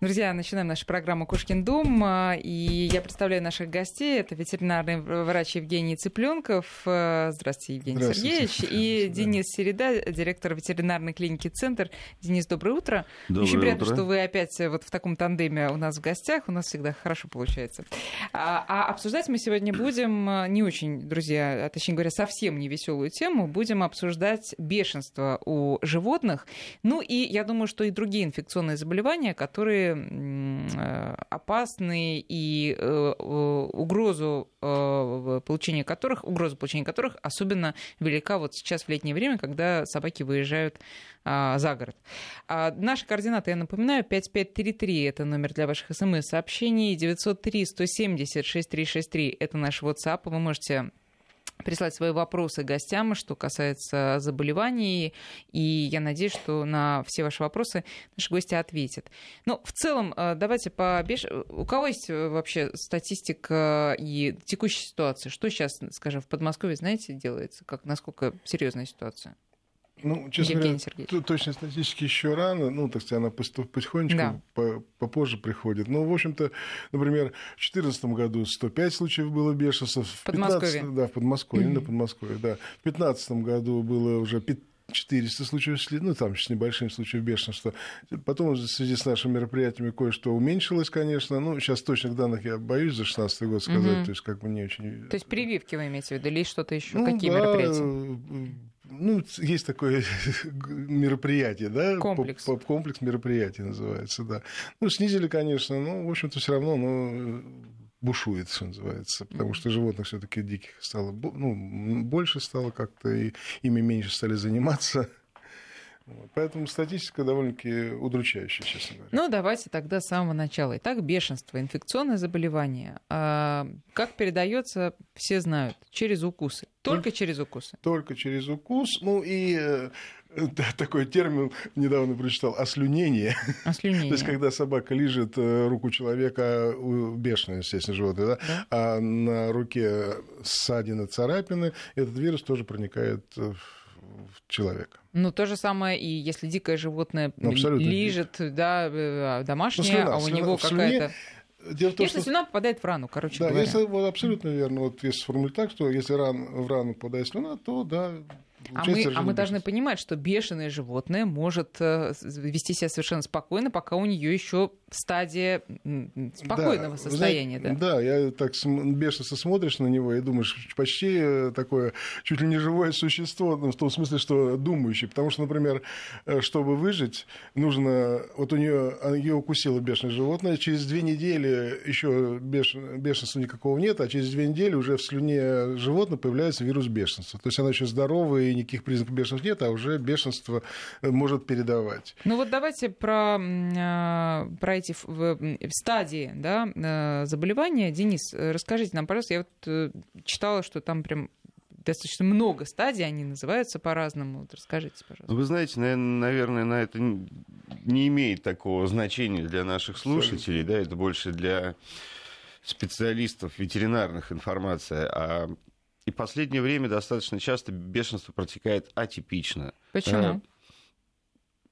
Друзья, начинаем нашу программу «Кошкин дом». А, и я представляю наших гостей. Это ветеринарный врач Евгений Цыпленков. А, здравствуйте, Евгений Здравствуйте. Сергеевич. И Денис Середа, директор ветеринарной клиники «Центр». Денис, доброе утро. Доброе Очень приятно, утро. что вы опять вот в таком тандеме у нас в гостях. У нас всегда хорошо получается. А, а обсуждать мы сегодня будем не очень, друзья, а точнее говоря, совсем не веселую тему. Будем обсуждать бешенство у животных. Ну и я думаю, что и другие инфекционные заболевания, которые Э, опасные и э, угрозу э, получения которых, угроза получения которых особенно велика вот сейчас в летнее время, когда собаки выезжают а, за город. А наши координаты, я напоминаю, 5533 это номер для ваших смс-сообщений, 903 170 6363 это наш WhatsApp, вы можете прислать свои вопросы гостям, что касается заболеваний. И я надеюсь, что на все ваши вопросы наши гости ответят. Ну, в целом, э, давайте по. У кого есть э, вообще статистика и текущая ситуация? Что сейчас, скажем, в Подмосковье, знаете, делается? Как, насколько серьезная ситуация? Ну, честно Евгений говоря, точно статистики еще рано, ну, так сказать, она потихонечку да. попозже приходит. Ну, в общем-то, например, в 2014 году 105 случаев было бешенства. В Подмосковье. да, в Подмосковье, mm-hmm. в Подмосковье, да. В 2015 году было уже 400 случаев, ну, там с небольшим случаем бешенства. Потом в связи с нашими мероприятиями кое-что уменьшилось, конечно. Ну, сейчас точных данных я боюсь за 16 год сказать, угу. то есть как бы не очень... То есть прививки вы имеете в виду или что-то еще? Ну, Какие да, мероприятия? Ну, есть такое мероприятие, да? Комплекс. Комплекс мероприятий называется, да. Ну, снизили, конечно, но, в общем-то, все равно, ну, бушует, что называется, потому что животных все-таки диких стало, ну, больше стало как-то, и ими меньше стали заниматься. Поэтому статистика довольно-таки удручающая, честно говоря. Ну, давайте тогда с самого начала. Итак, бешенство, инфекционное заболевание. А, как передается, все знают, через укусы. Только, Только через укусы. Только через укус. Ну и э, такой термин недавно прочитал ослюнение. Ослюнение. То есть, когда собака лежит э, руку человека, бешеное, естественно, животное, да? да? а на руке ссадины, царапины, этот вирус тоже проникает в человека. Ну, то же самое, и если дикое животное ну, лежит, да, э, домашнее, ну, слюна, а у слюна, него какая-то... Дело том, если что... слюна попадает в рану, короче да, говоря. Если, вот, абсолютно верно. Вот если сформулировать так, что если ран, в рану попадает слюна, то да, а мы, а мы должны понимать, что бешеное животное может э, вести себя совершенно спокойно, пока у нее еще стадия спокойного да, состояния. Знаете, да? да, я так бешено смотришь на него и думаешь, почти э, такое чуть ли не живое существо, ну, в том смысле, что думающее. Потому что, например, э, чтобы выжить, нужно... Вот у нее ее укусило бешеное животное, через две недели еще бешен, бешенства никакого нет, а через две недели уже в слюне животного появляется вирус бешенства. То есть она еще здоровая и никаких признаков бешенства нет, а уже бешенство э, может передавать. Ну вот давайте про, а, про эти стадии да, э, заболевания. Денис, расскажите нам, пожалуйста, я вот э, читала, что там прям достаточно много стадий, они называются по-разному. Вот расскажите, пожалуйста. Вы знаете, наверное, на это не имеет такого значения для наших слушателей, да, это больше для специалистов ветеринарных информация, а и в последнее время достаточно часто бешенство протекает атипично. Почему?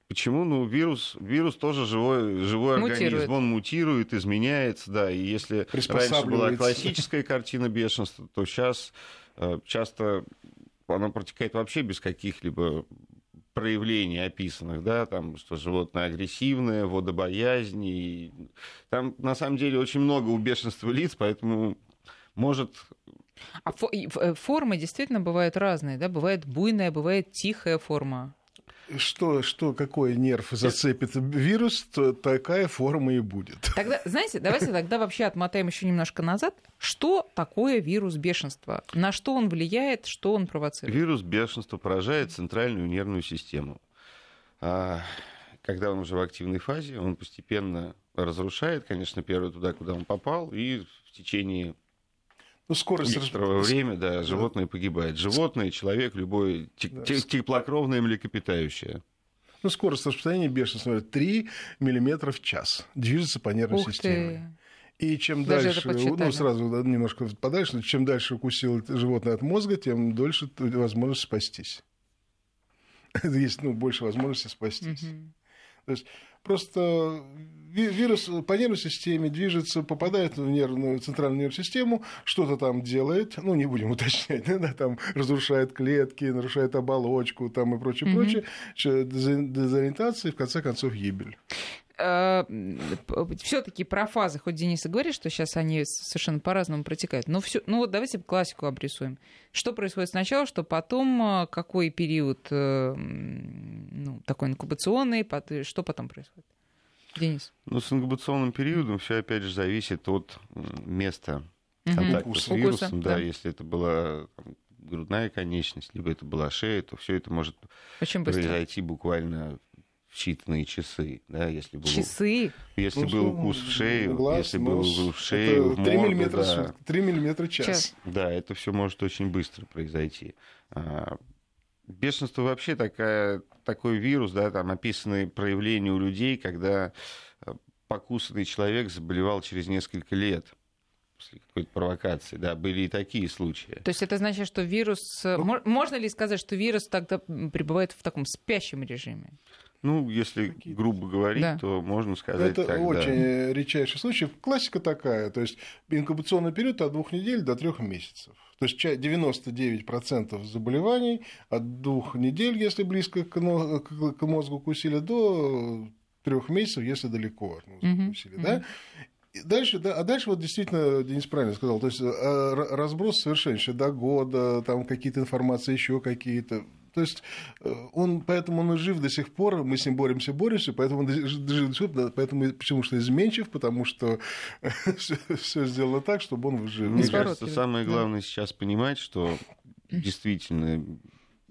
Почему? Ну, вирус, вирус тоже живой, живой организм, он мутирует, изменяется, да, и если раньше была классическая картина бешенства, то сейчас э, часто оно протекает вообще без каких-либо проявлений описанных, да, там, что животное агрессивное, водобоязнь, и там на самом деле очень много у бешенства лиц, поэтому может а э, формы действительно бывают разные, да? Бывает буйная, бывает тихая форма. Что, что, какой нерв зацепит вирус, то такая форма и будет. Тогда, знаете, давайте тогда вообще отмотаем еще немножко назад. Что такое вирус бешенства? На что он влияет, что он провоцирует? Вирус бешенства поражает центральную нервную систему. А, когда он уже в активной фазе, он постепенно разрушает, конечно, первый туда, куда он попал, и в течение ну, скорость некоторого время, да, животное да. погибает. Животное, человек, любой да. теплокровное млекопитающее. Ну, скорость распространения бешенства 3 мм в час. Движется по нервной Ух системе. Ты. И чем Даже дальше, ну, сразу немножко подальше, чем дальше укусил животное от мозга, тем дольше возможность спастись. Есть ну, больше возможности спастись. Угу. То есть просто вирус по нервной системе движется, попадает в нервную, центральную нервную систему, что-то там делает, ну, не будем уточнять, да, там разрушает клетки, нарушает оболочку там и прочее, mm-hmm. прочее, дезориентация и, в конце концов, гибель э, все-таки про фазы, хоть Денис и говорит, что сейчас они совершенно по-разному протекают, но все, ну вот давайте классику обрисуем. Что происходит сначала, что потом, э, какой период э, ну, такой инкубационный, что потом происходит? Денис. Ну, с инкубационным периодом все опять же зависит от места контакта угу. с вирусом. Укуса, да, да, если это была там, грудная конечность, либо это была шея, то все это может Очень произойти буквально считанные часы, да, если был, часы? Если ну, был укус в шею, глаз, если был в шею, в 3 миллиметра, да, 3 миллиметра час. час. Да, это все может очень быстро произойти. А, бешенство вообще такая, такой вирус, да, там описаны проявления у людей, когда э, покусанный человек заболевал через несколько лет после какой-то провокации, да, были и такие случаи. То есть это значит, что вирус... Э, ну, можно ли сказать, что вирус тогда пребывает в таком спящем режиме? Ну, если грубо говорить, да. то можно сказать Это так, очень да. редчайший случай. Классика такая, то есть инкубационный период от двух недель до трех месяцев. То есть 99% заболеваний от двух недель, если близко к мозгу кусили, до трех месяцев, если далеко от мозга mm-hmm. кусили. Да? Дальше, да, а дальше вот действительно Денис правильно сказал, то есть э, разброс совершеннейший до года, там какие-то информации еще какие-то. То есть э, он, поэтому он и жив до сих пор, мы с ним боремся, боремся, поэтому он жив до сих пор, поэтому почему что изменчив, потому что все сделано так, чтобы он жив. Мне кажется, самое главное сейчас понимать, что действительно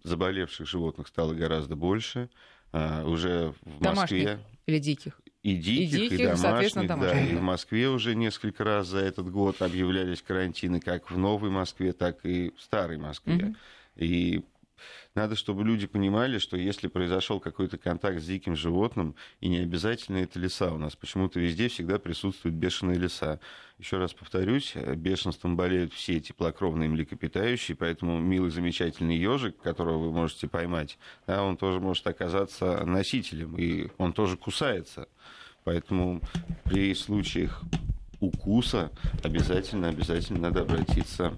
заболевших животных стало гораздо больше. А, уже в Москве... Домашних или диких? И диких, и, диких, и домашних, да. И в Москве уже несколько раз за этот год объявлялись карантины как в Новой Москве, так и в Старой Москве. Угу. И надо, чтобы люди понимали, что если произошел какой-то контакт с диким животным, и не обязательно это леса, у нас почему-то везде всегда присутствуют бешеные леса. Еще раз повторюсь, бешенством болеют все теплокровные млекопитающие, поэтому милый замечательный ежик, которого вы можете поймать, да, он тоже может оказаться носителем, и он тоже кусается. Поэтому при случаях укуса обязательно, обязательно надо обратиться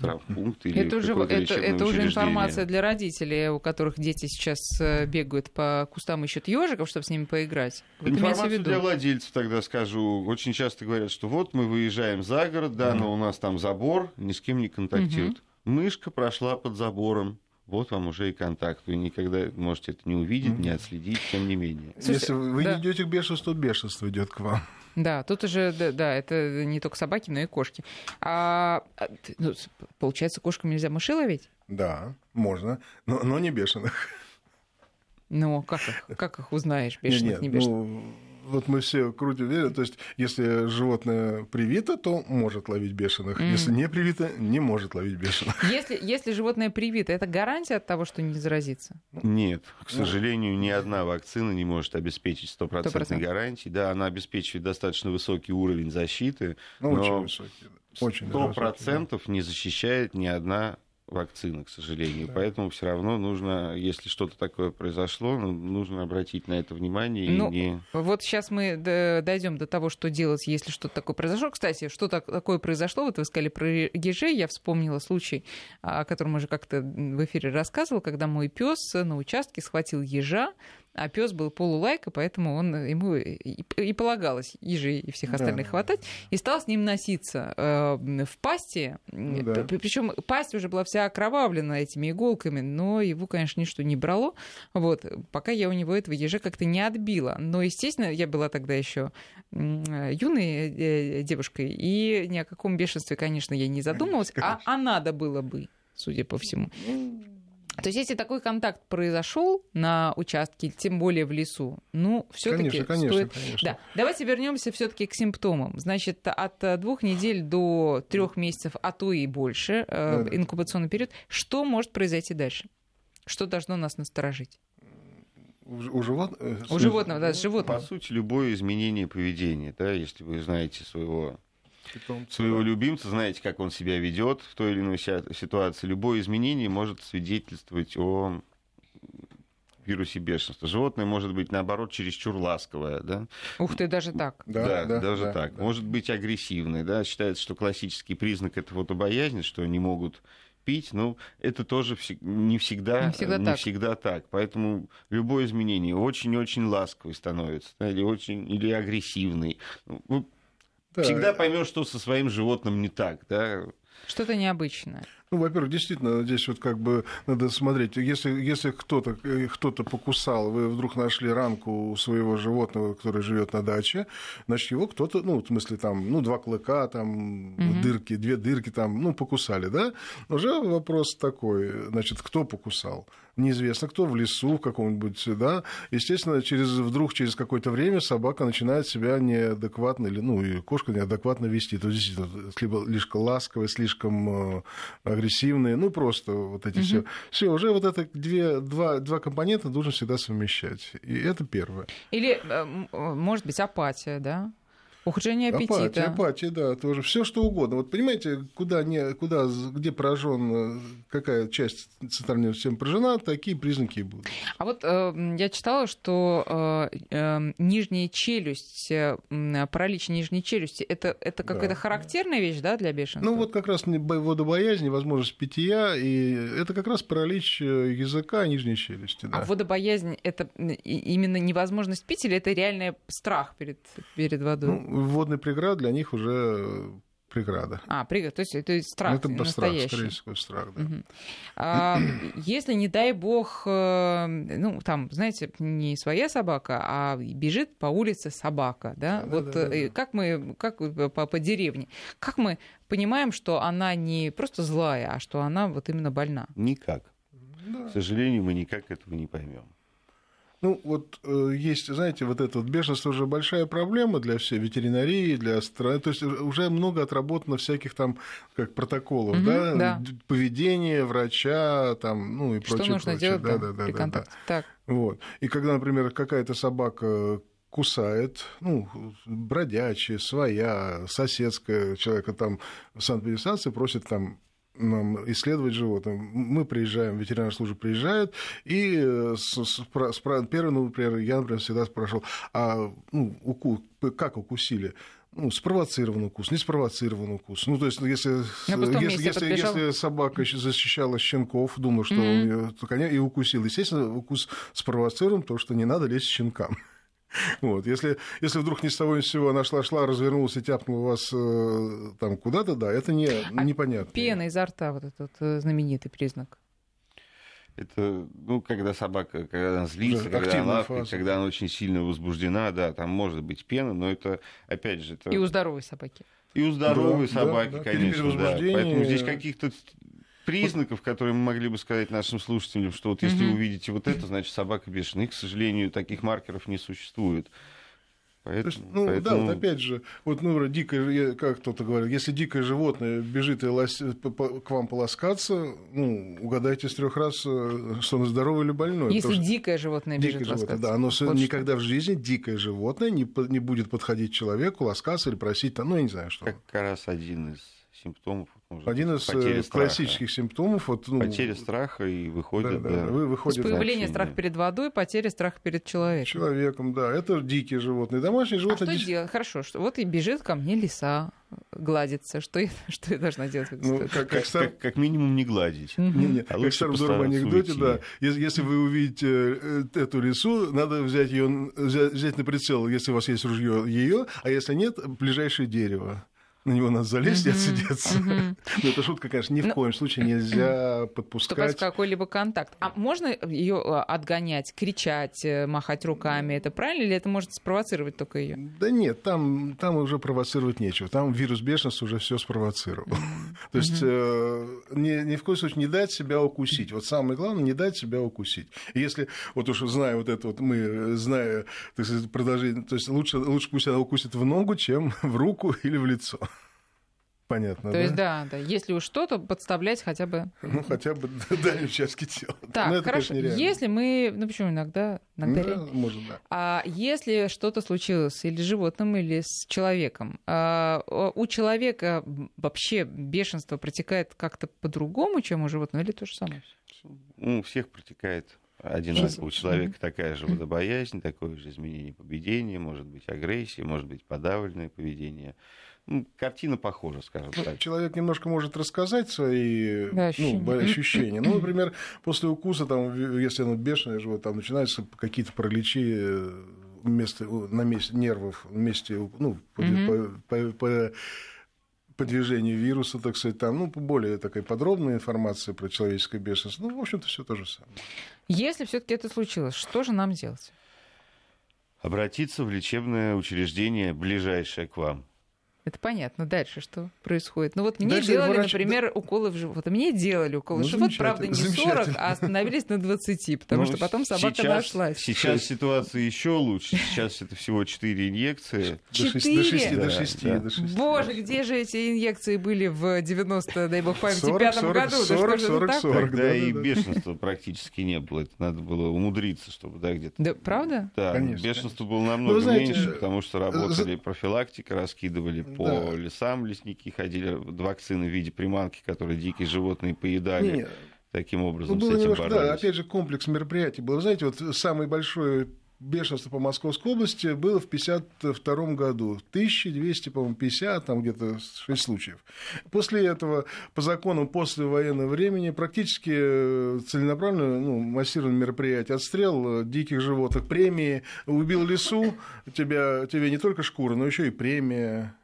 травмпункт или это уже, это, это уже информация для родителей, у которых дети сейчас э, бегают по кустам, ищут ежиков, чтобы с ними поиграть. Вот Информацию для владельцев тогда скажу. Очень часто говорят, что вот мы выезжаем за город, да, mm но у нас там забор, ни с кем не контактируют. mm Мышка прошла под забором, вот вам уже и контакт. Вы никогда можете это не увидеть, mm-hmm. не отследить, тем не менее. Слушайте, Если вы да. не идете к бешенству, бешенство идет к вам. Да, тут уже, да, да, это не только собаки, но и кошки. А, а ну, получается, кошкам нельзя мыши ловить? Да, можно, но, но не бешеных. Ну, как их, как их узнаешь, бешеных, нет, не бешеных? Ну вот мы все крутим, то есть если животное привито, то может ловить бешеных, mm. если не привито, не может ловить бешеных. Если, если животное привито, это гарантия от того, что не заразится? Нет, к ну. сожалению, ни одна вакцина не может обеспечить стопроцентной гарантии. Да, она обеспечивает достаточно высокий уровень защиты, ну, но очень высокий, очень сто процентов да. не защищает ни одна вакцины, к сожалению. Да. Поэтому все равно нужно, если что-то такое произошло, ну, нужно обратить на это внимание. Ну, и не... Вот сейчас мы дойдем до того, что делать, если что-то такое произошло. Кстати, что такое произошло? Вот вы сказали про ежей, я вспомнила случай, о котором уже как-то в эфире рассказывал, когда мой пес на участке схватил ежа, а пес был полулайка, поэтому он, ему и, и полагалось ежи и всех остальных да. хватать, и стал с ним носиться э, в пасти. Ну, да. Причем пасть уже была вся окровавлена этими иголками, но его, конечно, ничто не брало. Вот, пока я у него этого ежа как-то не отбила. Но, естественно, я была тогда еще юной э, девушкой, и ни о каком бешенстве, конечно, я не задумывалась, а, а надо было бы, судя по всему. То есть, если такой контакт произошел на участке, тем более в лесу, ну, все-таки конечно, стоит... конечно. Да. Давайте вернемся все-таки к симптомам. Значит, от э, двух недель до трех месяцев, а то и больше, э, да, инкубационный период. Что может произойти дальше? Что должно нас насторожить? У, живот... Э, у животного, да, с животным. По сути, любое изменение поведения, да, если вы знаете своего питомца, своего да. любимца, знаете, как он себя ведет в той или иной ситуации. Любое изменение может свидетельствовать о вирусе бешенства. Животное может быть, наоборот, чересчур ласковое. Да? Ух ты, даже так. Да, да, да даже да, так. Да. Может быть агрессивное. Да? Считается, что классический признак это вот обоязнь, что они могут пить, но ну, это тоже не всегда, не всегда, не так. всегда так. Поэтому любое изменение очень-очень ласковый становится, да, или очень или агрессивный. Ну, да. Всегда поймешь, что со своим животным не так, да. Что-то необычное. Ну, во-первых, действительно, здесь вот как бы надо смотреть, если, если кто-то кто покусал, вы вдруг нашли ранку у своего животного, который живет на даче, значит, его кто-то, ну, в смысле, там, ну, два клыка, там, угу. дырки, две дырки, там, ну, покусали, да? Уже вопрос такой, значит, кто покусал? Неизвестно кто, в лесу в каком-нибудь, да, естественно, через, вдруг через какое-то время собака начинает себя неадекватно, или, ну, и кошка неадекватно вести, то есть либо слишком ласковые, слишком э, агрессивные, ну, просто вот эти угу. все. Все, уже вот это две, два, два компонента нужно всегда совмещать, и это первое. Или, э, может быть, апатия, да? Ухудшение аппетита. Апатия, апатия, да, тоже. Все что угодно. Вот понимаете, куда, не, куда, где поражен, э, какая часть центральной системы поражена, такие признаки будут. А вот э, я читала, что э, э, нижняя челюсть, э, паралич нижней челюсти, это, это какая-то да. характерная вещь, да, для бешенства? Ну вот как раз водобоязнь, невозможность питья, и это как раз паралич э, языка нижней челюсти. Да. А водобоязнь это именно невозможность пить или это реальный страх перед, перед водой? Ну, водный преград для них уже преграда. А, преграда, то есть это страх Это настоящий. страх, скорее всего, страх, да. Угу. А, если, не дай бог, э, ну, там, знаете, не своя собака, а бежит по улице собака, да, да вот да, да, да. как мы, как по, по деревне, как мы понимаем, что она не просто злая, а что она вот именно больна? Никак. Да. К сожалению, мы никак этого не поймем. Ну, вот э, есть, знаете, вот это вот бешенство уже большая проблема для всей ветеринарии, для страны. То есть уже много отработано всяких там как протоколов, угу, да? да, поведение врача, там, ну и прочее. Что нужно прочее. делать да, да, да, при да, контакте. Да. Так. Вот. И когда, например, какая-то собака кусает, ну, бродячая, своя, соседская, человека там в санэпидстанции просит там исследовать животное. Мы приезжаем, ветеринарная служба приезжает, и э, с, с, с, первый, ну, например, я, например, всегда спрашивал, а ну, уку, как укусили? ну, спровоцированный укус, не спровоцированный укус. Ну, то есть, если, если, если, если собака защищала щенков, думаю, что mm-hmm. то коня и укусил. Естественно, укус спровоцирован, то, что не надо лезть щенкам. Вот. Если, если вдруг ни с того ни с сего она шла-шла, развернулась и тяпнула вас э, там куда-то, да, это не, а непонятно. Пена изо рта, вот этот э, знаменитый признак. Это, ну, когда собака, когда она злится, да, когда она лапает, когда она очень сильно возбуждена, да, там может быть пена, но это, опять же... Это... И у здоровой собаки. И у здоровой да, собаки, да, конечно, да. Поэтому здесь каких-то признаков, которые мы могли бы сказать нашим слушателям, что вот если вы увидите вот это, значит собака бешеная. И, к сожалению, таких маркеров не существует. Поэтому, есть, ну поэтому... да, вот опять же, вот ну дикое, как кто-то говорит, если дикое животное бежит и лась, к вам полоскаться, ну угадайте с трех раз, э, что оно здоровое или больное. Если Потому дикое животное бежит дикое животное, да, оно вот никогда что. в жизни дикое животное не, не будет подходить к человеку, ласкаться или просить, там, ну я не знаю что. Как раз один из симптомов. Один из э, классических симптомов. Вот, ну, потеря страха и выходит... Да, да, да. Вы выходит появление страха перед водой, потеря страха перед человеком. Человеком, да. Это дикие животные. Домашние животные... А что делать? Хорошо, что вот и бежит ко мне лиса гладится. Что я, что я должна делать? Ну, как, как, стар... как, как минимум не гладить. Не, не. А как в старом анекдоте, да. Если, если вы увидите э, эту лису, надо взять ее взять, взять на прицел, если у вас есть ружье, ее, а если нет, ближайшее дерево на него надо залезть и отсидеться. Но ну, это шутка, конечно, ни в ну, коем случае нельзя подпускать. Какой-либо контакт. А можно ее э, отгонять, кричать, э, махать руками? Это правильно или это может спровоцировать только ее? Да нет, там, там уже провоцировать нечего. Там вирус бешенства уже все спровоцировал. То есть э, ни, в коем случае не дать себя укусить. Вот самое главное, не дать себя укусить. Если, вот уж зная вот это вот, мы, зная, так сказать, продолжение, то есть лучше, лучше пусть она укусит в ногу, чем в руку или в лицо. Понятно, То да? есть, да, да. Если уж что-то, подставлять хотя бы... Ну, хотя бы дальние участки тела. Так, это, хорошо. Конечно, если мы... Ну, почему иногда? иногда да, может, да. А если что-то случилось или с животным, или с человеком, а, у человека вообще бешенство протекает как-то по-другому, чем у животного, или то же самое? Ну, у всех протекает одинаково. У человека mm-hmm. такая же водобоязнь, такое же изменение поведения, может быть агрессия, может быть подавленное поведение. Ну, картина похожа, скажем ну, так. Человек немножко может рассказать свои да, ощущения. Ну, ощущения. Ну, например, после укуса, там, если оно бешеное живот, там начинаются какие-то параличи э, место, на месте нервов, месте, ну, по, mm-hmm. по, по, по, по движению вируса, так сказать, там, ну, более такая подробная информация про человеческое бешенство. Ну, в общем-то, все то же самое. Если все-таки это случилось, что же нам делать? Обратиться в лечебное учреждение, ближайшее к вам. Это понятно. Дальше что происходит? Ну вот мне Дальше делали, врач... например, уколы в живот. А мне делали уколы ну, в живот, правда, не 40, а остановились на 20, потому ну, что потом собака сейчас, нашлась. Сейчас ситуация еще лучше. Сейчас это всего 4 инъекции. 4? До 6, до 6, да, до 6. Боже, где же эти инъекции были в 90, дай бог памяти, 40, пятом 40, году? 40, 40, 40, 40. Тогда да, и да, бешенства практически не было. Это надо было умудриться, чтобы да, где-то... Да, правда? Да, Конечно. бешенство было намного знаете, меньше, потому что работали профилактика, раскидывали по лесам там лесники ходили, вакцины в виде приманки, которые дикие животные поедали. Нет. Таким образом, ну, было с этим немножко, боролись. Да, опять же, комплекс мероприятий был. Знаете, вот самый большой бешенство по Московской области было в 1952 году. 1200, по-моему, 50, там где-то 6 случаев. После этого, по закону после военного времени, практически э, целенаправленно, ну, массированное мероприятие, отстрел э, диких животных, премии, убил лесу, тебя, тебе не только шкура, но еще и премия.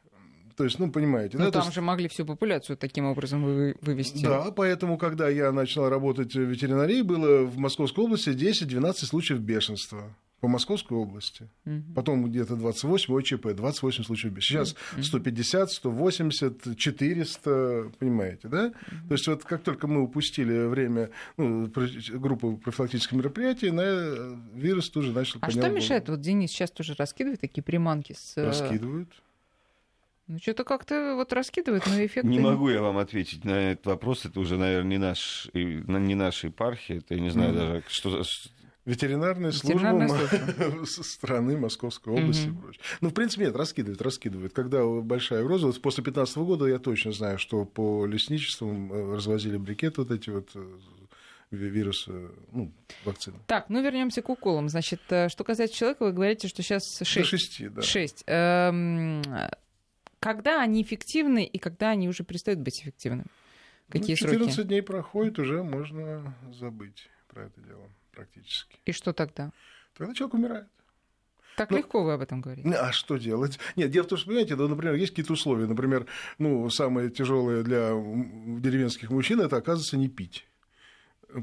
То есть, ну, понимаете. Ну, да, там есть... же могли всю популяцию таким образом вывести. Да, поэтому, когда я начал работать в ветеринарии, было в Московской области 10-12 случаев бешенства по Московской области. Угу. Потом где-то 28 ОЧП, 28 случаев бешенства. Сейчас угу. 150, 180, 400, понимаете, да? Угу. То есть вот как только мы упустили время, ну, группу профилактических мероприятий, на вирус тоже начал... А что мешает? Вот Денис сейчас тоже раскидывает такие приманки с... Э, Раскидывают. Ну, что-то как-то вот раскидывает, но эффект... Не могу я вам ответить на этот вопрос. Это уже, наверное, не, наш, не наша епархия. Это я не знаю mm. даже, что... Ветеринарная служба Ветеринарная страны Московской области и прочее. Ну, в принципе, нет, раскидывает, раскидывает. Когда большая угроза, вот после 2015 года я точно знаю, что по лесничествам развозили брикеты вот эти вот э, вируса, ну, вакцины. Так, ну вернемся к уколам. Значит, э, что касается человека, вы говорите, что сейчас 6. До 6, да. 6. Эм, когда они эффективны и когда они уже перестают быть эффективными? Какие ну, 14 сроки? дней проходит, уже можно забыть про это дело практически. И что тогда? Тогда человек умирает. Так ну, легко вы об этом говорите. А что делать? Нет, дело в том, что, понимаете, да, например, есть какие-то условия. Например, ну, самое тяжелое для деревенских мужчин это, оказывается, не пить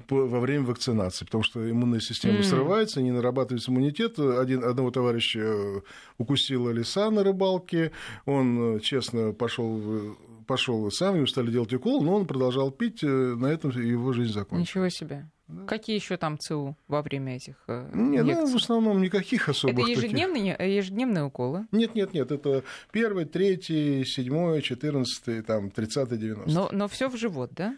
во время вакцинации, потому что иммунная система mm. срывается, не нарабатывается иммунитет. Один, одного товарища э, укусила лиса на рыбалке, он э, честно пошел пошел сам, ему стали делать укол, но он продолжал пить, э, на этом его жизнь закончилась. Ничего себе. Да. Какие еще там ЦУ во время этих Нет, ну, в основном никаких особых. Это ежедневные, таких... ежедневные уколы? Нет, нет, нет, это первый, третий, седьмой, четырнадцатый, там, тридцатый, девяностый. Но, но все в живот, да?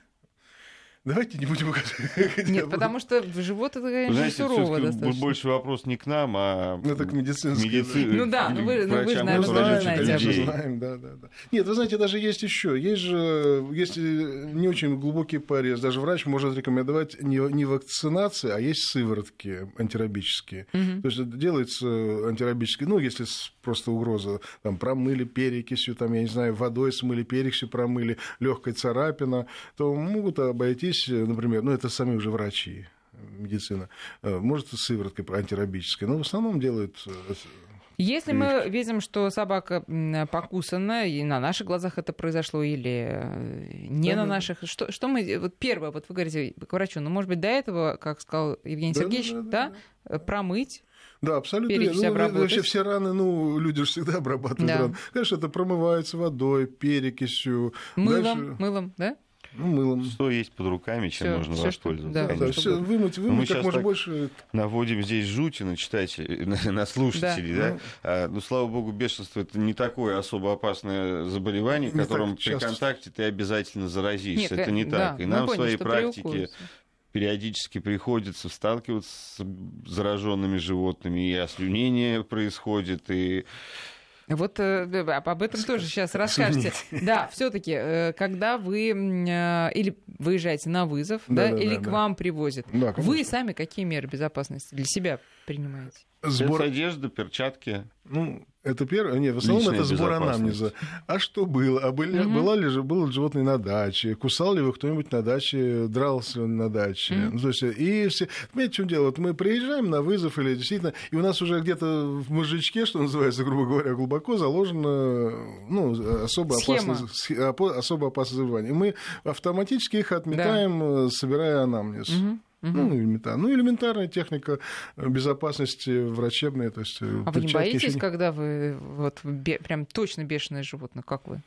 Давайте не будем Нет, потому что в живот это, конечно, Знаете, сурово достаточно. больше вопрос не к нам, а ну, это к медицинской. Медици... Ну да, ну вы, ну, вы же, наверное, тоже знаете. Мы знаем, да, да, да. Нет, вы знаете, даже есть еще. Есть же, если не очень глубокий порез, даже врач может рекомендовать не, не вакцинации, а есть сыворотки антирабические. Угу. То есть делается антирабические, ну, если просто угроза, там, промыли перекисью, там, я не знаю, водой смыли, перекисью промыли, легкая царапина, то могут обойтись здесь, э, например, ну это сами уже врачи, медицина, э, может сывороткой антирабической, но в основном делают э, если мы видим, что собака покусана, и на наших глазах это произошло, или не да, на да. наших, что, что мы... Вот первое, вот вы говорите к врачу, ну, может быть, до этого, как сказал Евгений да, Сергеевич, да, да, да, промыть, да, абсолютно. Ну, вообще все раны, ну, люди же всегда обрабатывают да. раны. Конечно, это промывается водой, перекисью. Мылом, Дальше... мылом, да? Ну, мылом. Что есть под руками, чем всё, можно всё, воспользоваться. Да, да, все, вымыть, вымыть как можно больше. Наводим здесь жути на читателей, на, на слушателей, да. да? Ну, а, ну, слава богу, бешенство это не такое особо опасное заболевание, не которым при контакте ты обязательно заразишься. Нет, это не да, так. И нам в своей практике периодически приходится сталкиваться с зараженными животными, и ослюнение происходит, и Вот э, об этом тоже сейчас расскажете. Да, все-таки, э, когда вы э, или выезжаете на вызов, да, или к вам привозят, вы сами какие меры безопасности для себя принимаете? Сбор одежды, перчатки. Ну, это первое. Нет, в основном Личная это сбор анамнеза. А что было? А были, угу. была ли, было ли животное на даче? Кусал ли его кто-нибудь на даче? Дрался ли он на даче? Угу. Ну, то есть, и все... Понимаете, в чем дело? Вот мы приезжаем на вызов или действительно... И у нас уже где-то в мозжечке, что называется, грубо говоря, глубоко заложено ну, особо, опасное, особо опасное заболевание. И мы автоматически их отметаем, да. собирая анамнез. Угу. Угу. Ну, элементарно. Ну, элементарная техника безопасности врачебная. То есть, э, а вы не боитесь, еще... когда вы вот бе... прям точно бешеное животное, как вы?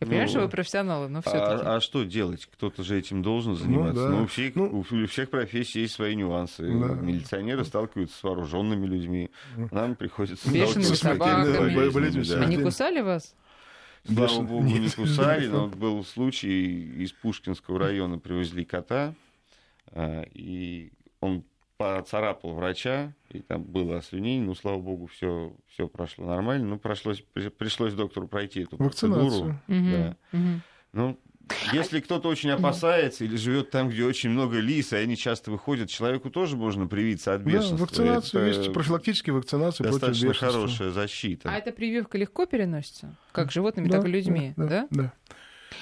Я понимаю, ну, что вы профессионалы, но все-таки. А, а что делать? Кто-то же этим должен ну заниматься. Ну, да. ну, у, всех, ну, у всех профессий есть свои нюансы. Да. Милиционеры сталкиваются с вооруженными людьми. Нам приходится Бешеными собаками. Да. Они кусали вас? Слава богу, не кусали, но был случай из Пушкинского района привезли кота и он поцарапал врача, и там было ослюнение, ну, слава богу, все, все прошло нормально. Ну, пришлось, пришлось доктору пройти эту процедуру. Да. Угу. Ну, если кто-то очень опасается или живет там, где очень много лис, и они часто выходят, человеку тоже можно привиться от бешенства. Да, вакцинацию это есть, профилактические вакцинации достаточно против хорошая защита. А эта прививка легко переносится? Как животными, да, так и людьми, да? Да. да.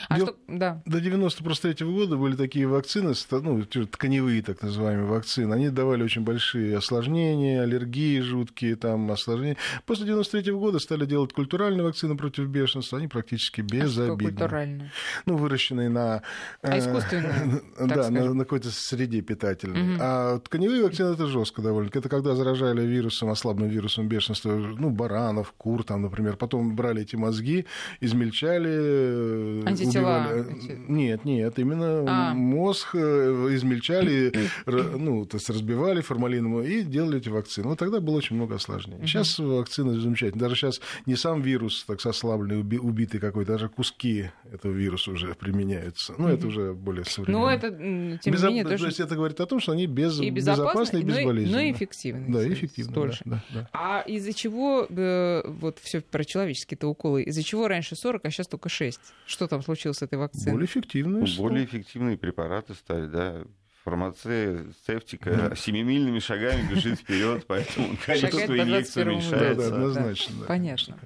А Дел... что... да. До 93 -го года были такие вакцины, ну, тканевые так называемые вакцины. Они давали очень большие осложнения, аллергии жуткие, там, осложнения. После 93 -го года стали делать культуральные вакцины против бешенства. Они практически безобидны. А культуральные? Ну, выращенные на... А искусственные? Да, на, на какой-то среде питательной. Угу. А тканевые вакцины это жестко довольно. Это когда заражали вирусом, ослабленным вирусом бешенства, ну, баранов, кур, там, например. Потом брали эти мозги, измельчали, Антитела. Убивали. Нет, нет, именно а. мозг э, измельчали, ну, то есть разбивали формалином и делали эти вакцины. Вот тогда было очень много осложнений. Сейчас вакцины замечательные. Даже сейчас не сам вирус, так ослабленный, убитый какой-то, даже куски этого вируса уже применяются. Ну, это уже более современно. Но это, тем Безо... менее, тоже... То есть это говорит о том, что они без... и безопасны, и безболезненны. Но и эффективны. Да, эффективны. Да, да, да. А из-за чего, э, вот все про человеческие-то уколы, из-за чего раньше 40, а сейчас только 6? Что там случилось? с этой вакциной? Более эффективные. Ну, более эффективные препараты стали, да. Фармацевтика семимильными шагами бежит вперед, поэтому количество инъекций уменьшается. Да, однозначно. Да, Понятно.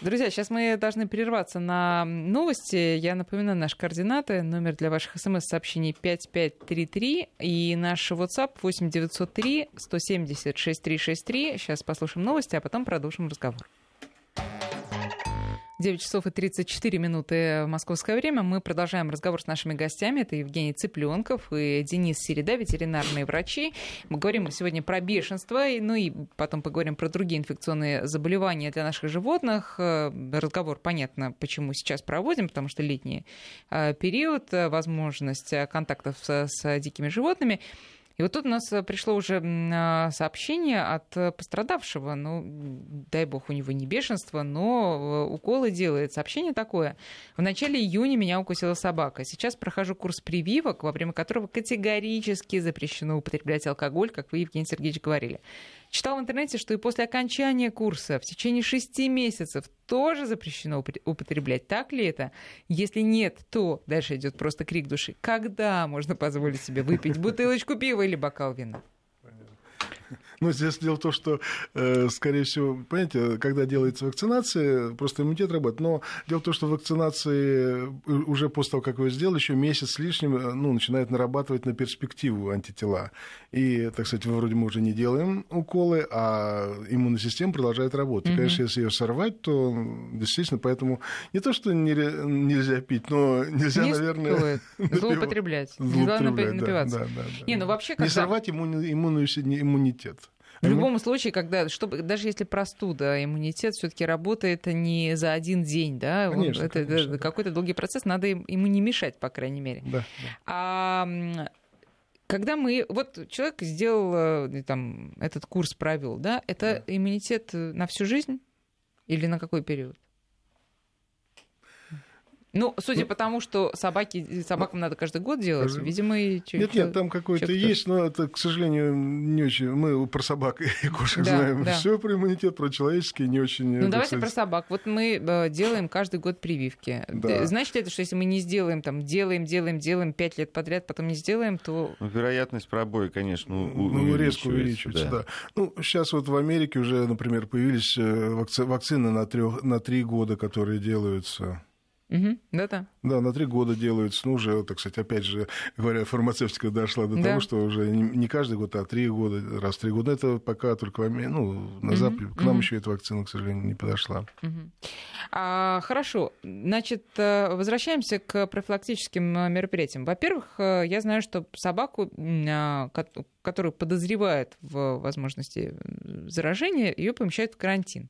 Друзья, сейчас мы должны прерваться на новости. Я напоминаю наши координаты. Номер для ваших смс-сообщений 5533 и наш WhatsApp 8903 170 6363. Сейчас послушаем новости, а потом продолжим разговор. 9 часов и 34 минуты московское время. Мы продолжаем разговор с нашими гостями. Это Евгений Цыпленков и Денис Середа, ветеринарные врачи. Мы говорим сегодня про бешенство, ну и потом поговорим про другие инфекционные заболевания для наших животных. Э, разговор, понятно, почему сейчас проводим, потому что летний э, период, э, возможность контактов с, дикими животными. И вот тут у нас э, пришло уже а, сообщение от э, пострадавшего, ну, дай бог, у него не бешенство, но э, уколы делает. Сообщение такое. В начале июня меня укусила собака. Сейчас прохожу курс прививок, во время которого категорически запрещено употреблять алкоголь, как вы, Евгений Сергеевич, говорили. Читал в интернете, что и после окончания курса в течение шести месяцев тоже запрещено употреблять. Так ли это? Если нет, то дальше идет просто крик души. Когда можно позволить себе выпить бутылочку пива или бокал вина? Но здесь дело в том, что, э, скорее всего, понимаете, когда делается вакцинация, просто иммунитет работает. Но дело в том, что вакцинации э, уже после того, как вы сделали, еще месяц с лишним, э, ну, начинает нарабатывать на перспективу антитела. И, так сказать, вроде мы уже не делаем уколы, а иммунная система продолжает работать. Угу. Конечно, если ее сорвать, то действительно, поэтому не то, что нельзя пить, но нельзя, не наверное... Злоупотреблять. Не главное напиваться. Да, да, да, не, ну вообще, когда... Не сорвать иммунный, иммунитет. В любом случае, когда, чтобы, даже если простуда, иммунитет все-таки работает не за один день, да, конечно, это, конечно, это какой-то долгий процесс, надо ему не мешать, по крайней мере. Да, да. А, когда мы, вот человек сделал э, там этот курс провел, да, это да. иммунитет на всю жизнь или на какой период? Ну, судя по тому, что собаки, собакам надо каждый год делать, каждый... видимо, и... Нет, нет, там какой-то есть, но это, к сожалению, не очень... Мы про собак и кошек да, знаем да. все про иммунитет, про человеческий не очень... Ну, давайте сказать... про собак. Вот мы э, делаем каждый год прививки. Да. Значит ли это, что если мы не сделаем, там, делаем, делаем, делаем пять лет подряд, потом не сделаем, то... Ну, вероятность пробоя, конечно, ну, резко увеличивается, да. да. Ну, сейчас вот в Америке уже, например, появились э, вакцины на, трех, на три года, которые делаются Угу, да-да. Да, на три года делаются. Ну, уже, так сказать, опять же, говоря, фармацевтика дошла до да. того, что уже не каждый год, а три года, раз в три года. Это пока только ну, на Западе. Угу, к нам угу. еще эта вакцина, к сожалению, не подошла. Угу. А, хорошо. Значит, э, возвращаемся к профилактическим э, мероприятиям. Во-первых, э, я знаю, что собаку, а, которую подозревают в возможности заражения, ее помещают в карантин.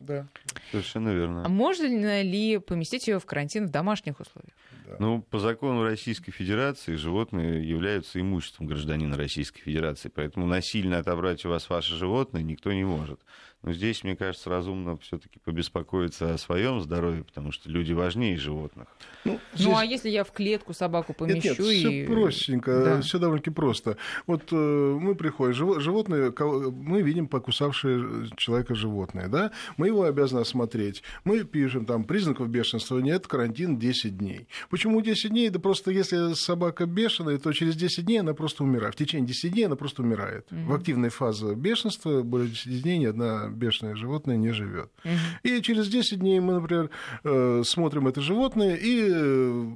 Да. Совершенно верно. А можно ли поместить ее в карантин в домашних условиях? Да. Ну, по закону Российской Федерации животные являются имуществом гражданина Российской Федерации, поэтому насильно отобрать у вас ваше животное никто не может. Но здесь, мне кажется, разумно все-таки побеспокоиться о своем здоровье, потому что люди важнее животных. Ну, здесь... ну а если я в клетку собаку помещу? Нет, нет, и... все простенько, да. все довольно-таки просто. Вот э, мы приходим, животное, мы видим покусавшее человека животное, да, мы его обязаны осмотреть. Мы пишем там признаков бешенства нет, карантин 10 дней. Почему 10 дней? Да просто если собака бешеная, то через 10 дней она просто умирает. В течение 10 дней она просто умирает. Угу. В активной фазе бешенства более 10 дней ни одна бешеное животное не живет. Угу. И через 10 дней мы, например, э, смотрим это животное и, э,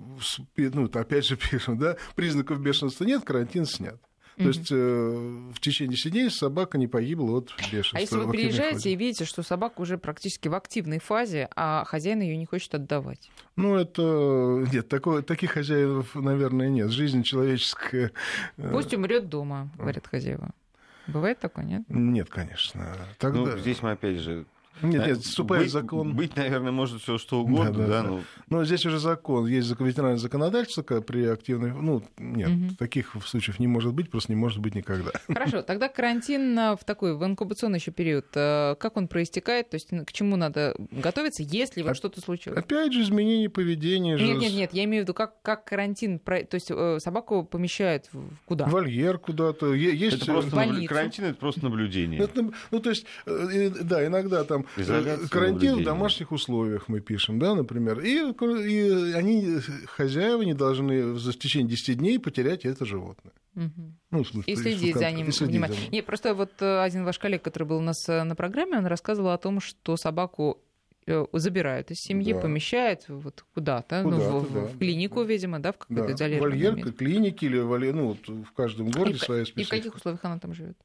ну, опять же пишем, да, признаков бешенства нет, карантин снят. То есть э, в течение 10 дней собака не погибла от бешенства. А если вы приезжаете и видите, что собака уже практически в активной фазе, а хозяин ее не хочет отдавать? Ну, это... Нет, такого, таких хозяев, наверное, нет. Жизнь человеческая... Пусть умрет дома, говорят хозяева. Бывает такое, нет? Нет, конечно. Тогда... Ну, здесь мы опять же нет, нет, вступает быть, закон. Быть, наверное, может все что угодно, да. да, да. Но... но здесь уже закон, есть ветеринарное законодательство при активной, ну нет, угу. таких случаев не может быть, просто не может быть никогда. Хорошо, тогда карантин в такой в инкубационный еще период, э, как он проистекает, то есть к чему надо готовиться, если вот что-то случилось? Опять же изменение поведения. Нет, нет, нет, я имею в виду как как карантин, то есть э, собаку помещают куда? Вольер куда-то, есть. Это просто наб... карантин, это просто наблюдение. Это, ну то есть да, иногда там Изоляция карантин в домашних условиях мы пишем, да, например. И, и они, хозяева, не должны в течение 10 дней потерять это животное. Угу. Ну, смысле, и следить за ним внимательно. Нет, просто вот э, один ваш коллег, который был у нас э, на программе, он рассказывал о том, что собаку э, забирают из семьи, да. помещают вот куда-то, куда ну, в, да. в клинику, видимо, да, в какой-то да. изолированном Вольер, клиники или вольер, ну, вот в каждом городе и, своя специфика. И в каких условиях она там живет?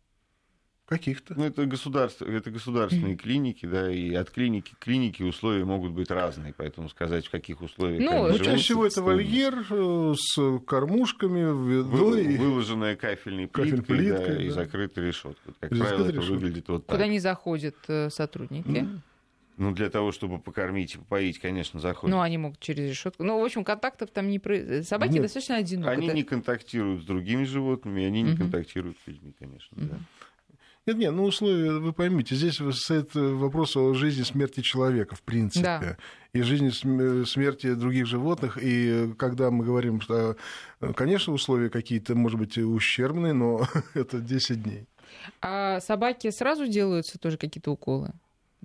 Каких-то. Ну, это, государство, это государственные mm-hmm. клиники, да, и от клиники к клинике условия могут быть разные, поэтому сказать, в каких условиях Ну, они чаще всего это вольер э, с кормушками, водой. Вы, выложенная кафельной плиткой, плиткой да, да. и закрытой решеткой. Как и правило, это выглядит вот так. Куда не заходят э, сотрудники? Mm-hmm. Ну, для того, чтобы покормить и попоить, конечно, заходят. Ну, они могут через решетку. Ну, в общем, контактов там не... Собаки Нет. достаточно одиноки. Они не контактируют с другими животными, они не контактируют с людьми, конечно, да. Нет, нет, ну условия, вы поймите, здесь стоит вопрос о жизни смерти человека, в принципе. Да. И жизни смерти других животных. И когда мы говорим, что, конечно, условия какие-то, может быть, ущербные, но это 10 дней. А собаки сразу делаются тоже какие-то уколы?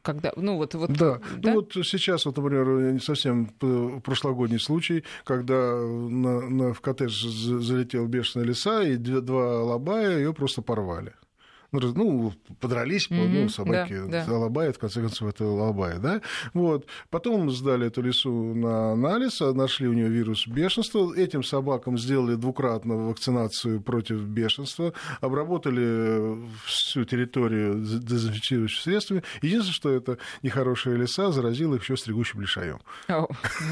Когда, ну вот, вот, да. да, ну вот сейчас, вот, например, не совсем прошлогодний случай, когда на, на, в коттедж залетел бешеная лиса, и два лобая ее просто порвали ну, подрались, mm-hmm, ну, собаки да, да. в конце концов, это лобая, да, вот. Потом сдали эту лису на анализ, нашли у нее вирус бешенства, этим собакам сделали двукратную вакцинацию против бешенства, обработали всю территорию дезинфицирующими средствами. Единственное, что это нехорошая лиса заразила их еще стригущим лишаем.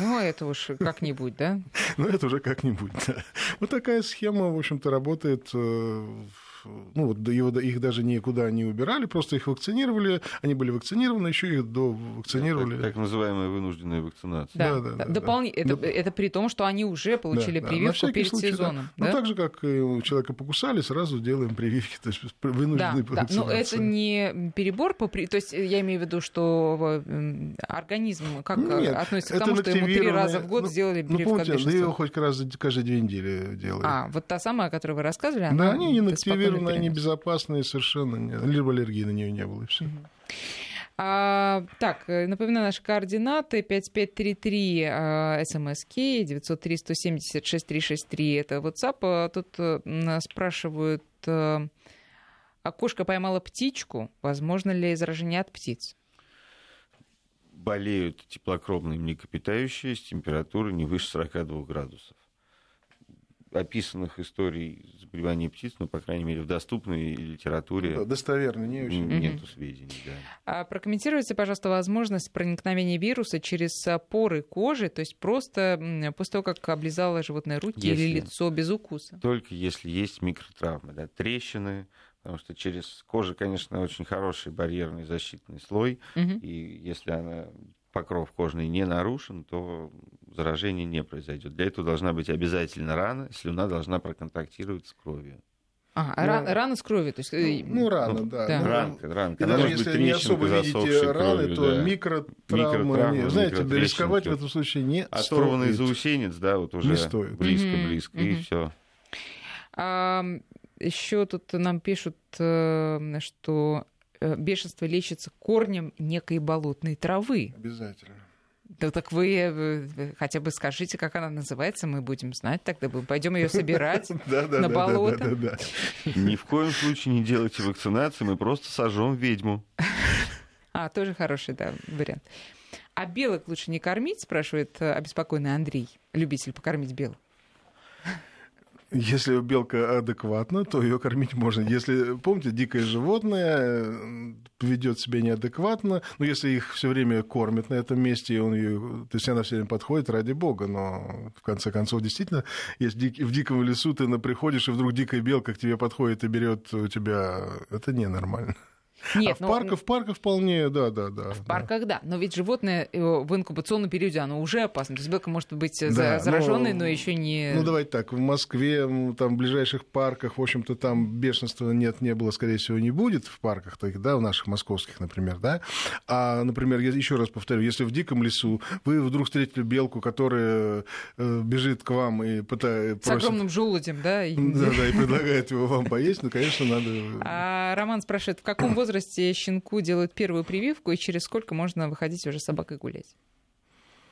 ну, это уж как-нибудь, да? Ну, это уже как-нибудь, да. Вот такая схема, в общем-то, работает э, ну, вот его, их даже никуда не убирали, просто их вакцинировали, они были вакцинированы, еще их довакцинировали. Да, так, так называемая вынужденная вакцинация. Да, да, да. да, Допол... да. Это, да. это при том, что они уже получили да, прививку да, перед случай, сезоном. Да. Да? Ну, так же, как у человека покусали, сразу делаем прививки, то есть вынужденные да, да. Но это не перебор, по... то есть я имею в виду, что организм как Нет, относится к тому, что ему три раза в год ну, сделали ну, прививку помните, от его хоть раз каждые две недели делают. А, вот та самая, о которой вы рассказывали, она Да, они инактивированы, они безопасные совершенно, либо аллергии на нее не было, и все. А, так, напоминаю, наши координаты 5533 а, СМСки, 903 170 6363 это WhatsApp. А тут а, спрашивают, а, кошка поймала птичку, возможно ли заражение от птиц? Болеют теплокровные млекопитающие с температурой не выше 42 градусов описанных историй заболеваний птиц, ну, по крайней мере, в доступной литературе. Ну, да, достоверно, не очень. Нету сведений, да. А прокомментируйте, пожалуйста, возможность проникновения вируса через поры кожи, то есть просто после того, как облизало животное руки если, или лицо без укуса? Только если есть микротравмы, да, трещины, потому что через кожу, конечно, очень хороший барьерный защитный слой, угу. и если она покров кожный не нарушен, то заражение не произойдет. Для этого должна быть обязательно рана, слюна должна проконтактировать с кровью. А, ну, рана, рана с кровью, то есть... Э, ну, ну рана, да. да. Ну, ранка, ранка. И даже если не особо видите раны, кровью, то да. микротравмы, микротравмы не, знаете, рисковать в этом случае не Оторванный стоит. заусенец, да, вот уже близко-близко, mm-hmm. и mm-hmm. все. А, еще тут нам пишут, э, что бешенство лечится корнем некой болотной травы. Обязательно. Да так вы хотя бы скажите, как она называется, мы будем знать, тогда мы пойдем ее собирать на болото. Ни в коем случае не делайте вакцинацию, мы просто сожжем ведьму. А, тоже хороший, да, вариант. А белок лучше не кормить, спрашивает э, обеспокоенный Андрей, любитель покормить белок. Если белка адекватна, то ее кормить можно. Если, помните, дикое животное э, ведет себя неадекватно, но если их все время кормят на этом месте, и он ее, то есть она все время подходит, ради бога, но в конце концов, действительно, если в диком лесу ты приходишь, и вдруг дикая белка к тебе подходит и берет у тебя, это ненормально. Нет, а в, но... парках, в парках вполне, да, да, да. В да. парках, да. Но ведь животное э, в инкубационном периоде, оно уже опасно. То есть белка может быть э, да, зараженной, но, но еще не... Ну, давайте так, в Москве, там, в ближайших парках, в общем-то, там бешенства нет, не было, скорее всего, не будет в парках, так, да, в наших московских, например, да. А, например, я еще раз повторю, если в диком лесу вы вдруг встретили белку, которая э, бежит к вам и пытается... С огромным желудем, да? Да, да, и предлагает его вам поесть, ну, конечно, надо... А Роман спрашивает, в каком возрасте возрасте щенку делают первую прививку, и через сколько можно выходить уже с собакой гулять?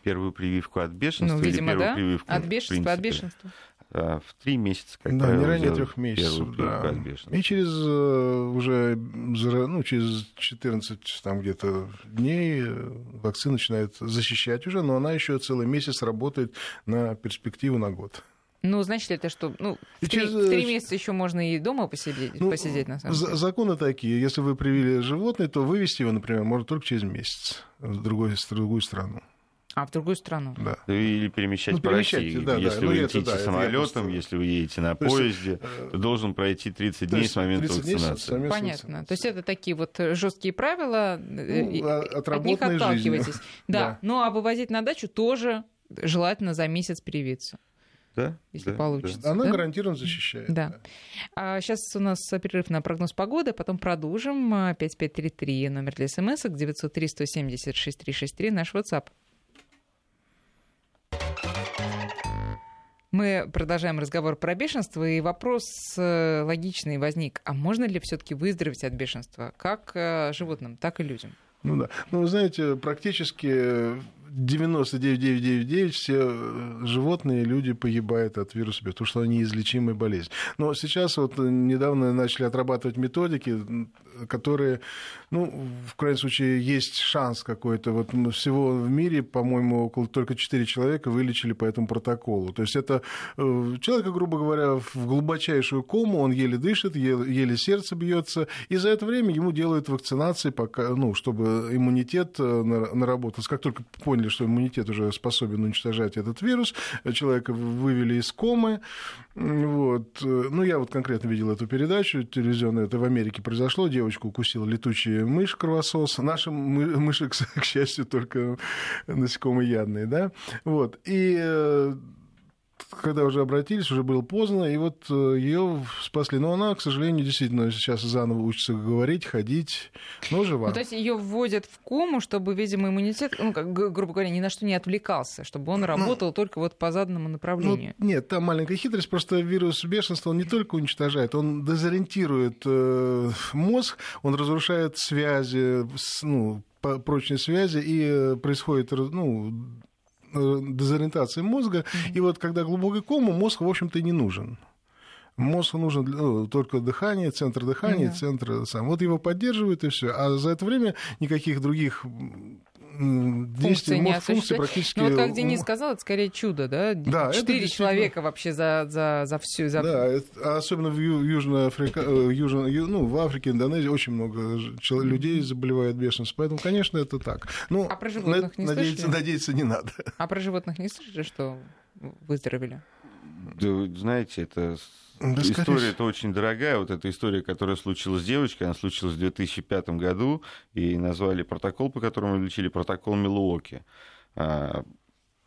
Первую прививку от бешенства ну, видимо, или первую да? прививку? От бешенства, от бешенства. А, в три месяца, как да, правило, не ранее трех месяцев. Да. И через э, уже ну, через 14 там где-то дней э, вакцина начинает защищать уже, но она еще целый месяц работает на перспективу на год. Ну, значит ли это, что ну, в, три, в три месяца еще можно и дома посидеть, ну, посидеть на самом деле? Законы такие. Если вы привили животное, то вывести его, например, можно только через месяц в, другой, в другую страну. А, в другую страну. Да. Или перемещать ну, по России. Да, если да. вы ну, летите это, да, самолетом, просто... если вы едете на поезде, то, то должен пройти 30 дней с момента вакцинации. Понятно. То есть это такие вот жесткие правила, ну, от, от них отталкивайтесь. Да. да. Ну а вывозить на дачу тоже желательно за месяц привиться да, если да, получится. Да. Она да? гарантированно защищает. Да. да. А сейчас у нас перерыв на прогноз погоды, потом продолжим. 5533 номер для смс 903 170 6363 наш WhatsApp. Мы продолжаем разговор про бешенство, и вопрос э, логичный возник. А можно ли все-таки выздороветь от бешенства как э, животным, так и людям? Ну да. Ну, вы знаете, практически 99,999 все э, животные и люди погибают от вируса, потому что они неизлечимая болезнь. Но сейчас вот недавно начали отрабатывать методики которые, ну, в крайнем случае, есть шанс какой-то. Вот всего в мире, по-моему, около только 4 человека вылечили по этому протоколу. То есть это э, человек, грубо говоря, в глубочайшую кому, он еле дышит, еле, еле сердце бьется, и за это время ему делают вакцинации, пока, ну, чтобы иммунитет э, наработался. Как только поняли, что иммунитет уже способен уничтожать этот вирус, человека вывели из комы, вот. Ну, я вот конкретно видел эту передачу телевизионную, это в Америке произошло, девочку укусила летучая мышь кровосос, наши мыши, к счастью, только насекомоядные, да, вот, и э, когда уже обратились, уже было поздно, и вот э, ее спасли. Но она, к сожалению, действительно сейчас заново учится говорить, ходить, но жива. Ну, то есть ее вводят в кому, чтобы, видимо, иммунитет, ну, как, грубо говоря, ни на что не отвлекался, чтобы он ну, работал ну, только вот по заданному направлению. Ну, нет, там маленькая хитрость, просто вирус бешенства он не только уничтожает, он дезориентирует э, мозг, он разрушает связи, ну, прочные связи, и э, происходит ну, Э, дезориентации мозга. Mm-hmm. И вот когда глубокий кома, мозг, в общем-то, и не нужен. Мозгу нужен ну, только дыхание, центр дыхания, mm-hmm. центр сам. Вот его поддерживают и все. А за это время никаких других действий, мозг, функций практически... Ну, вот как Денис сказал, это скорее чудо, да? Да, Четыре действительно... человека вообще за, за, за всю... За... Да, это, а особенно в Южной Африке, э, Южно, ну, в Африке, Индонезии очень много людей заболевает бешенством, поэтому, конечно, это так. Ну, а про животных не надеяться, слышали? Надеяться не надо. А про животных не слышали, что выздоровели? Да, знаете, это да, история это очень дорогая. Вот эта история, которая случилась с девочкой, она случилась в 2005 году, и назвали протокол, по которому лечили протокол Милуоки. А,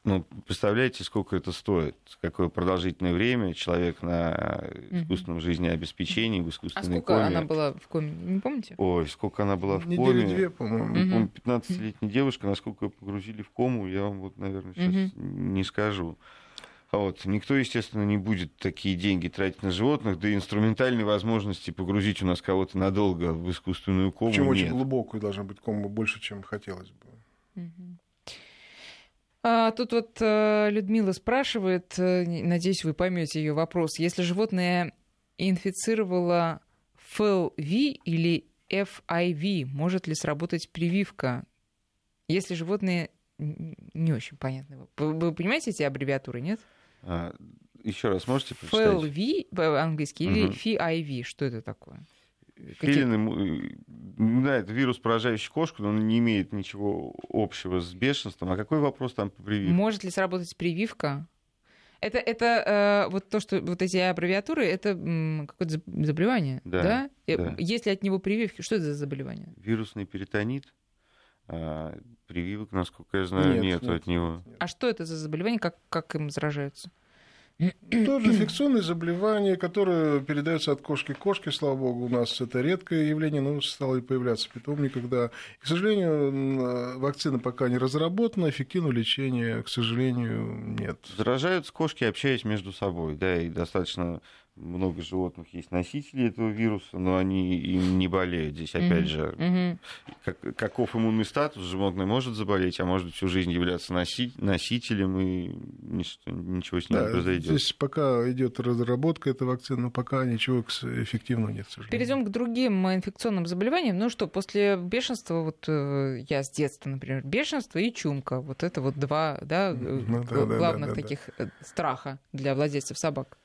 ну, представляете, сколько это стоит, какое продолжительное время человек на искусственном жизнеобеспечении, в искусственной а сколько коме. она была в коме, не помните? Ой, сколько она была в Недели коме. две, по-моему. 15-летняя девушка, насколько ее погрузили в кому, я вам вот, наверное, сейчас не скажу. А вот. Никто, естественно, не будет такие деньги тратить на животных, да и инструментальной возможности погрузить у нас кого-то надолго в искусственную кому Причем нет. очень глубокую должна быть кома, больше, чем хотелось бы. А, тут вот э, Людмила спрашивает, э, надеюсь, вы поймете ее вопрос. Если животное инфицировало FLV или FIV, может ли сработать прививка? Если животное не очень понятно. Вы понимаете эти аббревиатуры, нет? А, еще раз можете прочитать? FLV по-английски угу. или FIV, что это такое? Филины, да, это вирус, поражающий кошку, но он не имеет ничего общего с бешенством. А какой вопрос там по прививке? Может ли сработать прививка? Это, это э, вот то, что вот эти аббревиатуры, это какое-то заболевание, да? да? Э, да. Если от него прививки, что это за заболевание? Вирусный перитонит. А, прививок, насколько я знаю, нет, нет, нет от него. А что это за заболевание, как, как им заражаются? Тоже инфекционные заболевания, которые передаются от кошки к кошке, слава богу, у нас это редкое явление, но стало и появляться в питомниках, да. И, к сожалению, вакцина пока не разработана, эффективного лечения, к сожалению, нет. Заражаются кошки, общаясь между собой, да, и достаточно много животных есть носители этого вируса, но они им не болеют. Здесь, опять mm-hmm. же, mm-hmm. Как, каков иммунный статус, животное может заболеть, а может всю жизнь являться носи, носителем, и ничего, ничего с ним да, не произойдет. Здесь пока идет разработка этой вакцины, но пока ничего эффективного нет. Перейдем к другим инфекционным заболеваниям. Ну что, после бешенства, вот э, я с детства, например, бешенство и чумка, вот это вот два да, ну, да, главных да, да, таких да. Э, страха для владельцев собак.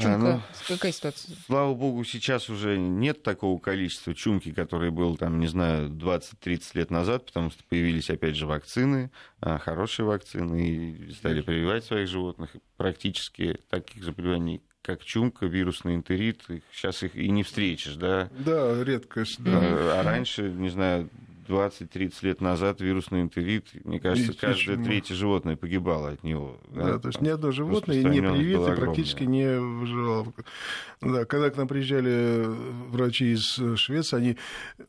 Чумка, а, ну, какая ситуация? Слава богу, сейчас уже нет такого количества чумки, которое было, там, не знаю, 20-30 лет назад, потому что появились, опять же, вакцины, а, хорошие вакцины, и стали прививать своих животных. Практически таких заболеваний, как чумка, вирусный энтерит, сейчас их и не встретишь, да? Да, редкость, да. А, а раньше, не знаю, 20-30 лет назад вирусный энтерит, мне кажется, Видите, каждое почему? третье животное погибало от него. Да, да то есть ни одно животное не привитое практически не выживало. Да, когда к нам приезжали врачи из Швеции, они,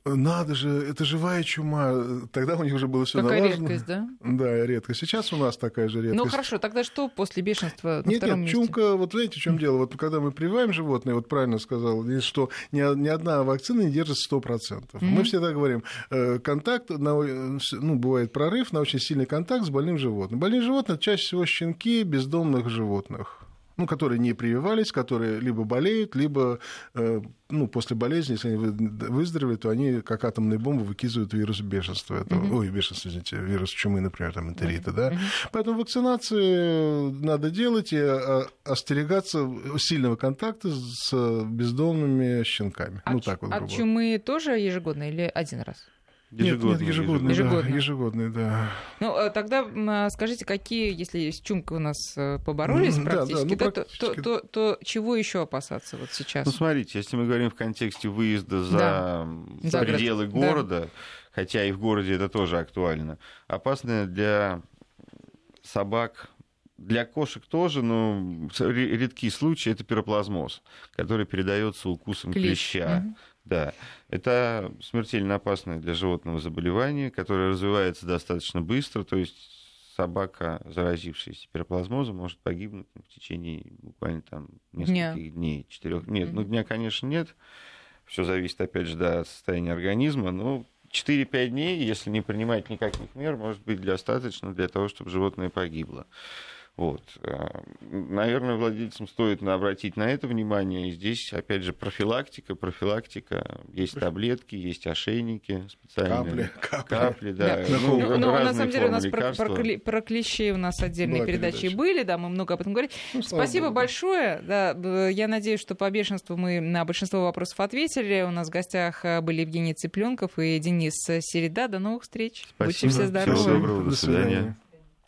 надо же, это живая чума. Тогда у них уже было все Такая налажено. редкость, да? Да, редкость. Сейчас у нас такая же редкость. Ну хорошо, тогда что после бешенства на нет, втором нет, месте? чумка, вот знаете, в чем дело? Вот когда мы прививаем животное, вот правильно сказал, что ни, ни одна вакцина не держит 100%. Mm-hmm. Мы всегда говорим, э, контакт, ну, бывает прорыв на очень сильный контакт с больным животным. Больные животные чаще всего щенки бездомных животных ну, которые не прививались, которые либо болеют, либо э, ну, после болезни, если они выздоровеют, то они как атомные бомбы выкидывают вирус бешенства. Это, mm-hmm. Ой, бешенство, извините, вирус чумы, например, там, энтерита, mm-hmm. да. Mm-hmm. Поэтому вакцинацию надо делать и а, остерегаться сильного контакта с бездомными щенками. А ну, так вот, грубо. А чумы тоже ежегодно или один раз? Ежегодный, нет, нет, ежегодный, ежегодный. Да, ежегодный, да. Ну, а тогда а, скажите, какие, если с чумкой у нас э, поборолись практически, да, да, ну, да, практически. То, то, то, то чего еще опасаться вот сейчас? Ну, смотрите, если мы говорим в контексте выезда за, да. пределы за города, да. хотя и в городе это тоже актуально, опасно для собак для кошек тоже, но редкие случаи это пироплазмоз, который передается укусом Клещ. клеща. Угу. Да, это смертельно опасное для животного заболевание, которое развивается достаточно быстро, то есть собака, заразившаяся пироплазмозом, может погибнуть в течение буквально там нескольких дня. дней, четырех. Нет, mm-hmm. ну дня, конечно, нет. Все зависит, опять же, да, от состояния организма. Но 4-5 дней, если не принимать никаких мер, может быть достаточно для того, чтобы животное погибло. Вот. Э, наверное, владельцам стоит обратить на это внимание. И здесь, опять же, профилактика, профилактика. Есть таблетки, есть ошейники специальные. Капли, капли. капли да. да. Ну, ну, ну на самом деле у нас про, про, про клещей у нас отдельные Была передачи передача. были, да, мы много об этом говорили. Ну, Спасибо Богу. большое. Да, я надеюсь, что по бешенству мы на большинство вопросов ответили. У нас в гостях э, были Евгений Цыпленков и Денис Середа. До новых встреч. Спасибо. Будьте все здоровы. Всего доброго. До свидания.